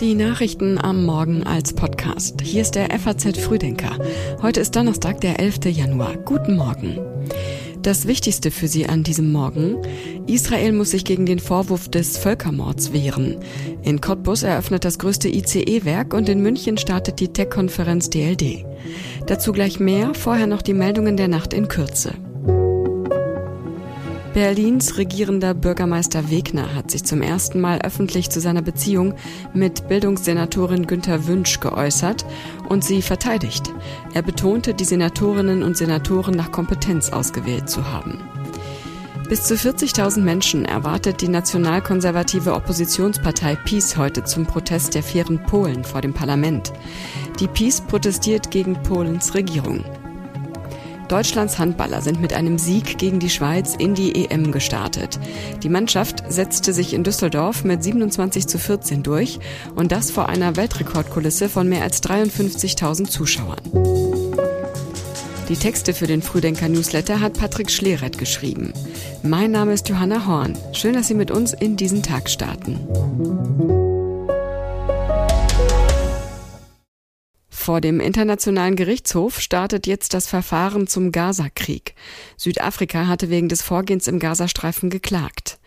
Die Nachrichten am Morgen als Podcast. Hier ist der FAZ Frühdenker. Heute ist Donnerstag, der 11. Januar. Guten Morgen. Das Wichtigste für Sie an diesem Morgen. Israel muss sich gegen den Vorwurf des Völkermords wehren. In Cottbus eröffnet das größte ICE-Werk und in München startet die Tech-Konferenz DLD. Dazu gleich mehr, vorher noch die Meldungen der Nacht in Kürze. Berlins regierender Bürgermeister Wegner hat sich zum ersten Mal öffentlich zu seiner Beziehung mit Bildungssenatorin Günter Wünsch geäußert und sie verteidigt. Er betonte, die Senatorinnen und Senatoren nach Kompetenz ausgewählt zu haben. Bis zu 40.000 Menschen erwartet die nationalkonservative Oppositionspartei PiS heute zum Protest der fairen Polen vor dem Parlament. Die PiS protestiert gegen Polens Regierung. Deutschlands Handballer sind mit einem Sieg gegen die Schweiz in die EM gestartet. Die Mannschaft setzte sich in Düsseldorf mit 27 zu 14 durch und das vor einer Weltrekordkulisse von mehr als 53.000 Zuschauern. Die Texte für den Frühdenker Newsletter hat Patrick Schleret geschrieben. Mein Name ist Johanna Horn. Schön, dass Sie mit uns in diesen Tag starten. Vor dem Internationalen Gerichtshof startet jetzt das Verfahren zum Gaza-Krieg. Südafrika hatte wegen des Vorgehens im Gazastreifen geklagt.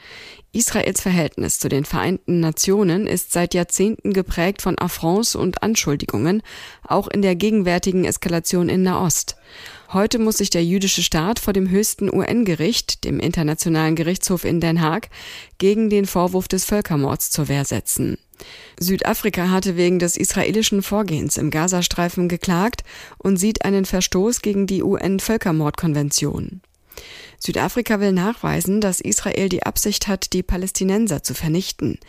Israels Verhältnis zu den Vereinten Nationen ist seit Jahrzehnten geprägt von Affronts und Anschuldigungen, auch in der gegenwärtigen Eskalation in Nahost. Heute muss sich der jüdische Staat vor dem höchsten UN-Gericht, dem Internationalen Gerichtshof in Den Haag, gegen den Vorwurf des Völkermords zur Wehr setzen. Südafrika hatte wegen des israelischen Vorgehens im Gazastreifen geklagt und sieht einen Verstoß gegen die UN-Völkermordkonvention. Südafrika will nachweisen, dass Israel die Absicht hat, die Palästinenser zu vernichten.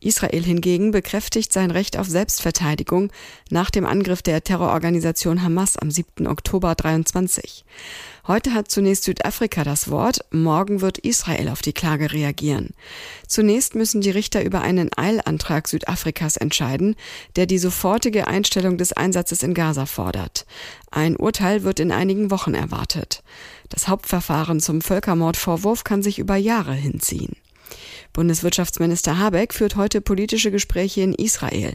Israel hingegen bekräftigt sein Recht auf Selbstverteidigung nach dem Angriff der Terrororganisation Hamas am 7. Oktober 23. Heute hat zunächst Südafrika das Wort, morgen wird Israel auf die Klage reagieren. Zunächst müssen die Richter über einen Eilantrag Südafrikas entscheiden, der die sofortige Einstellung des Einsatzes in Gaza fordert. Ein Urteil wird in einigen Wochen erwartet. Das Hauptverfahren zum Völkermordvorwurf kann sich über Jahre hinziehen. Bundeswirtschaftsminister Habeck führt heute politische Gespräche in Israel.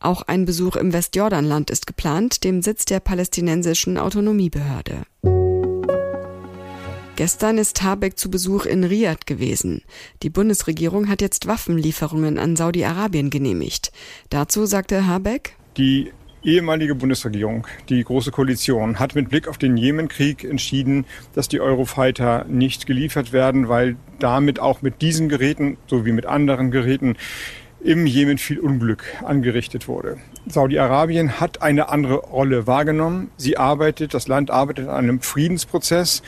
Auch ein Besuch im Westjordanland ist geplant, dem Sitz der palästinensischen Autonomiebehörde. Gestern ist Habeck zu Besuch in Riad gewesen. Die Bundesregierung hat jetzt Waffenlieferungen an Saudi-Arabien genehmigt. Dazu sagte Habeck, die ehemalige Bundesregierung, die Große Koalition, hat mit Blick auf den Jemenkrieg entschieden, dass die Eurofighter nicht geliefert werden, weil damit auch mit diesen Geräten sowie mit anderen Geräten im Jemen viel Unglück angerichtet wurde. Saudi-Arabien hat eine andere Rolle wahrgenommen. Sie arbeitet, das Land arbeitet an einem Friedensprozess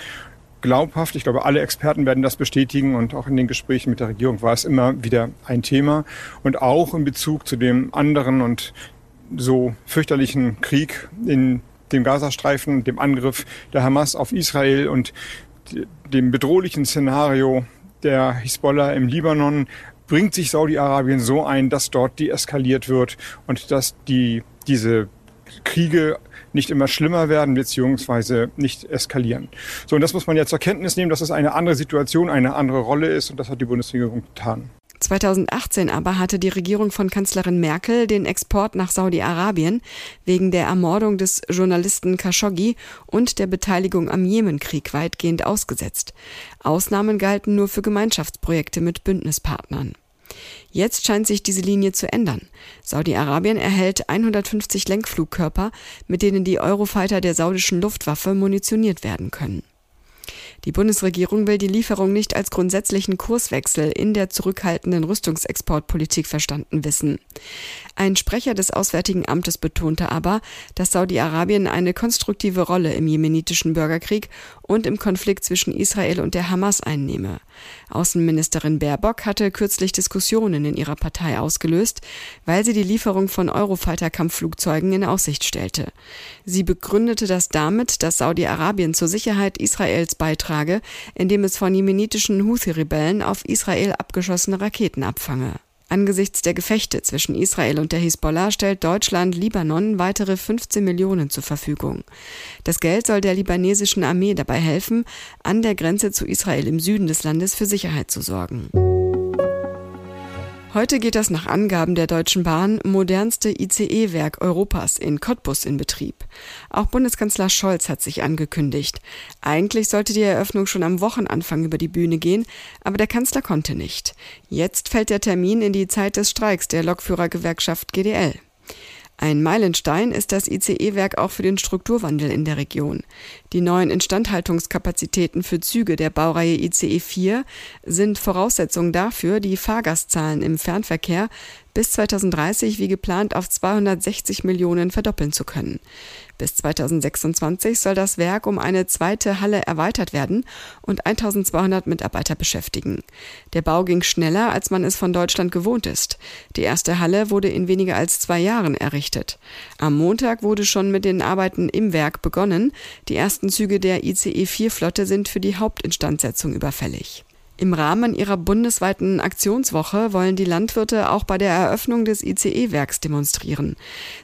glaubhaft. Ich glaube, alle Experten werden das bestätigen und auch in den Gesprächen mit der Regierung war es immer wieder ein Thema. Und auch in Bezug zu dem anderen und so fürchterlichen Krieg in dem Gazastreifen, dem Angriff der Hamas auf Israel und dem bedrohlichen Szenario der Hisbollah im Libanon bringt sich Saudi-Arabien so ein, dass dort deeskaliert wird und dass die, diese Kriege nicht immer schlimmer werden beziehungsweise nicht eskalieren. So, und das muss man ja zur Kenntnis nehmen, dass es eine andere Situation, eine andere Rolle ist und das hat die Bundesregierung getan. 2018 aber hatte die Regierung von Kanzlerin Merkel den Export nach Saudi-Arabien wegen der Ermordung des Journalisten Khashoggi und der Beteiligung am Jemenkrieg weitgehend ausgesetzt. Ausnahmen galten nur für Gemeinschaftsprojekte mit Bündnispartnern. Jetzt scheint sich diese Linie zu ändern. Saudi-Arabien erhält 150 Lenkflugkörper, mit denen die Eurofighter der saudischen Luftwaffe munitioniert werden können. Die Bundesregierung will die Lieferung nicht als grundsätzlichen Kurswechsel in der zurückhaltenden Rüstungsexportpolitik verstanden wissen. Ein Sprecher des Auswärtigen Amtes betonte aber, dass Saudi-Arabien eine konstruktive Rolle im jemenitischen Bürgerkrieg und im Konflikt zwischen Israel und der Hamas einnehme. Außenministerin Baerbock hatte kürzlich Diskussionen in ihrer Partei ausgelöst, weil sie die Lieferung von Eurofighter-Kampfflugzeugen in Aussicht stellte. Sie begründete das damit, dass Saudi-Arabien zur Sicherheit Israels beitrage, indem es von jemenitischen Houthi-Rebellen auf Israel abgeschossene Raketen abfange. Angesichts der Gefechte zwischen Israel und der Hisbollah stellt Deutschland Libanon weitere 15 Millionen zur Verfügung. Das Geld soll der libanesischen Armee dabei helfen, an der Grenze zu Israel im Süden des Landes für Sicherheit zu sorgen. Heute geht das nach Angaben der Deutschen Bahn modernste ICE-Werk Europas in Cottbus in Betrieb. Auch Bundeskanzler Scholz hat sich angekündigt. Eigentlich sollte die Eröffnung schon am Wochenanfang über die Bühne gehen, aber der Kanzler konnte nicht. Jetzt fällt der Termin in die Zeit des Streiks der Lokführergewerkschaft GDL. Ein Meilenstein ist das ICE-Werk auch für den Strukturwandel in der Region. Die neuen Instandhaltungskapazitäten für Züge der Baureihe ICE 4 sind Voraussetzung dafür, die Fahrgastzahlen im Fernverkehr bis 2030 wie geplant auf 260 Millionen verdoppeln zu können. Bis 2026 soll das Werk um eine zweite Halle erweitert werden und 1200 Mitarbeiter beschäftigen. Der Bau ging schneller, als man es von Deutschland gewohnt ist. Die erste Halle wurde in weniger als zwei Jahren errichtet. Am Montag wurde schon mit den Arbeiten im Werk begonnen. Die ersten Züge der ICE 4 Flotte sind für die Hauptinstandsetzung überfällig. Im Rahmen ihrer bundesweiten Aktionswoche wollen die Landwirte auch bei der Eröffnung des ICE-Werks demonstrieren.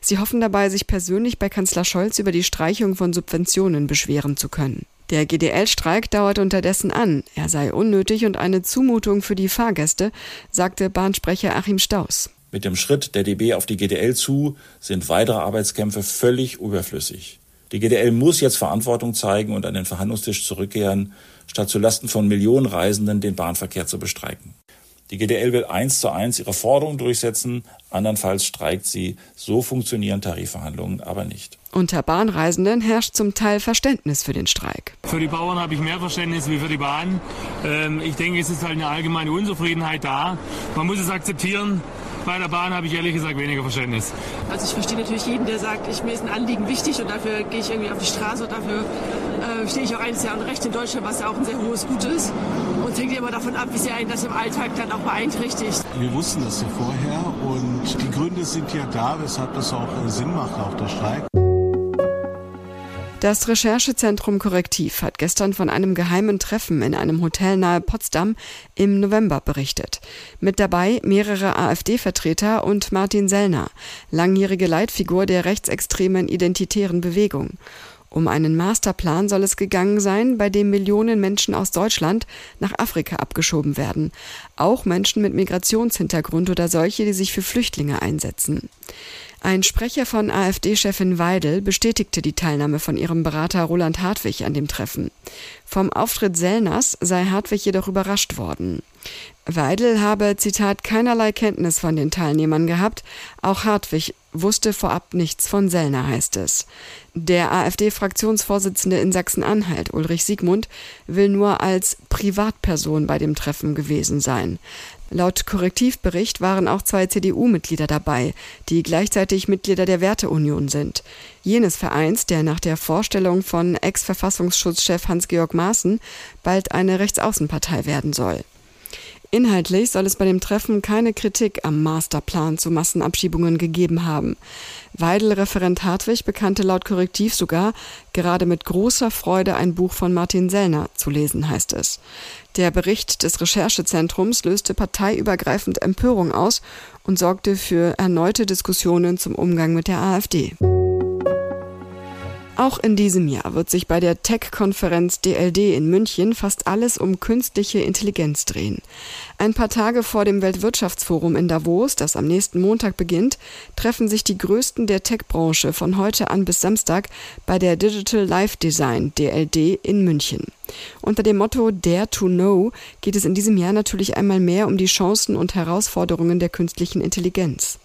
Sie hoffen dabei, sich persönlich bei Kanzler Scholz über die Streichung von Subventionen beschweren zu können. Der GDL-Streik dauert unterdessen an. Er sei unnötig und eine Zumutung für die Fahrgäste, sagte Bahnsprecher Achim Staus. Mit dem Schritt der DB auf die GDL zu sind weitere Arbeitskämpfe völlig überflüssig. Die GDL muss jetzt Verantwortung zeigen und an den Verhandlungstisch zurückkehren, statt zulasten von Millionen Reisenden den Bahnverkehr zu bestreiken. Die GDL will eins zu eins ihre Forderungen durchsetzen, andernfalls streikt sie. So funktionieren Tarifverhandlungen aber nicht. Unter Bahnreisenden herrscht zum Teil Verständnis für den Streik. Für die Bauern habe ich mehr Verständnis wie für die Bahn. Ähm, ich denke, es ist halt eine allgemeine Unzufriedenheit da. Man muss es akzeptieren. Bei der Bahn habe ich ehrlich gesagt weniger Verständnis. Also ich verstehe natürlich jeden, der sagt, ich, mir ist ein Anliegen wichtig und dafür gehe ich irgendwie auf die Straße und dafür äh, stehe ich auch eines Jahr und Recht in Deutschland, was ja auch ein sehr hohes Gut ist. Und hängt immer davon ab, wie sehr einen das im Alltag dann auch beeinträchtigt. Wir wussten das ja vorher und die Gründe sind ja da, weshalb das auch äh, Sinn macht, auch der Streik. Das Recherchezentrum Korrektiv hat gestern von einem geheimen Treffen in einem Hotel nahe Potsdam im November berichtet. Mit dabei mehrere AfD-Vertreter und Martin Sellner, langjährige Leitfigur der rechtsextremen identitären Bewegung. Um einen Masterplan soll es gegangen sein, bei dem Millionen Menschen aus Deutschland nach Afrika abgeschoben werden. Auch Menschen mit Migrationshintergrund oder solche, die sich für Flüchtlinge einsetzen. Ein Sprecher von AfD-Chefin Weidel bestätigte die Teilnahme von ihrem Berater Roland Hartwig an dem Treffen. Vom Auftritt Sellners sei Hartwig jedoch überrascht worden. Weidel habe, Zitat, keinerlei Kenntnis von den Teilnehmern gehabt. Auch Hartwig wusste vorab nichts von Sellner, heißt es. Der AfD-Fraktionsvorsitzende in Sachsen-Anhalt, Ulrich Siegmund, will nur als Privatperson bei dem Treffen gewesen sein. Laut Korrektivbericht waren auch zwei CDU-Mitglieder dabei, die gleichzeitig Mitglieder der Werteunion sind. Jenes Vereins, der nach der Vorstellung von Ex-Verfassungsschutzchef Hans-Georg Maaßen bald eine Rechtsaußenpartei werden soll. Inhaltlich soll es bei dem Treffen keine Kritik am Masterplan zu Massenabschiebungen gegeben haben. Weidel-Referent Hartwig bekannte laut Korrektiv sogar, gerade mit großer Freude ein Buch von Martin Sellner zu lesen, heißt es. Der Bericht des Recherchezentrums löste parteiübergreifend Empörung aus und sorgte für erneute Diskussionen zum Umgang mit der AfD. Auch in diesem Jahr wird sich bei der Tech-Konferenz DLD in München fast alles um künstliche Intelligenz drehen. Ein paar Tage vor dem Weltwirtschaftsforum in Davos, das am nächsten Montag beginnt, treffen sich die Größten der Tech-Branche von heute an bis Samstag bei der Digital Life Design DLD in München. Unter dem Motto Dare to Know geht es in diesem Jahr natürlich einmal mehr um die Chancen und Herausforderungen der künstlichen Intelligenz.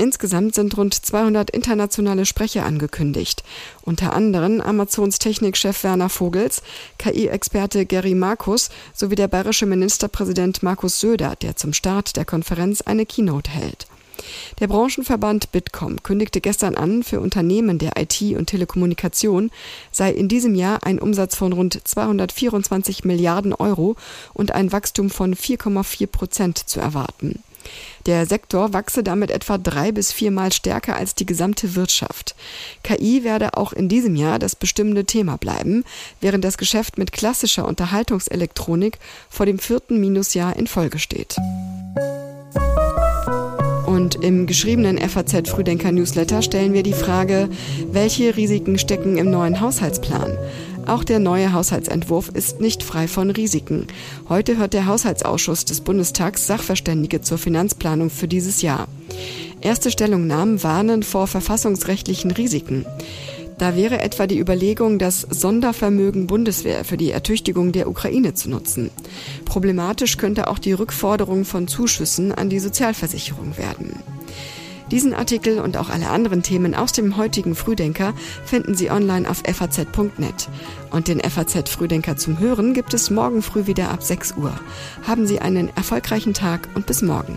Insgesamt sind rund 200 internationale Sprecher angekündigt, unter anderem Amazons Technikchef Werner Vogels, KI-Experte Gary Markus sowie der bayerische Ministerpräsident Markus Söder, der zum Start der Konferenz eine Keynote hält. Der Branchenverband Bitkom kündigte gestern an, für Unternehmen der IT und Telekommunikation sei in diesem Jahr ein Umsatz von rund 224 Milliarden Euro und ein Wachstum von 4,4 Prozent zu erwarten. Der Sektor wachse damit etwa drei bis viermal stärker als die gesamte Wirtschaft. KI werde auch in diesem Jahr das bestimmende Thema bleiben, während das Geschäft mit klassischer Unterhaltungselektronik vor dem vierten Minusjahr in Folge steht. Und im geschriebenen FAZ Frühdenker Newsletter stellen wir die Frage, welche Risiken stecken im neuen Haushaltsplan? Auch der neue Haushaltsentwurf ist nicht frei von Risiken. Heute hört der Haushaltsausschuss des Bundestags Sachverständige zur Finanzplanung für dieses Jahr. Erste Stellungnahmen warnen vor verfassungsrechtlichen Risiken. Da wäre etwa die Überlegung, das Sondervermögen Bundeswehr für die Ertüchtigung der Ukraine zu nutzen. Problematisch könnte auch die Rückforderung von Zuschüssen an die Sozialversicherung werden. Diesen Artikel und auch alle anderen Themen aus dem heutigen Frühdenker finden Sie online auf faz.net. Und den FAZ Frühdenker zum Hören gibt es morgen früh wieder ab 6 Uhr. Haben Sie einen erfolgreichen Tag und bis morgen.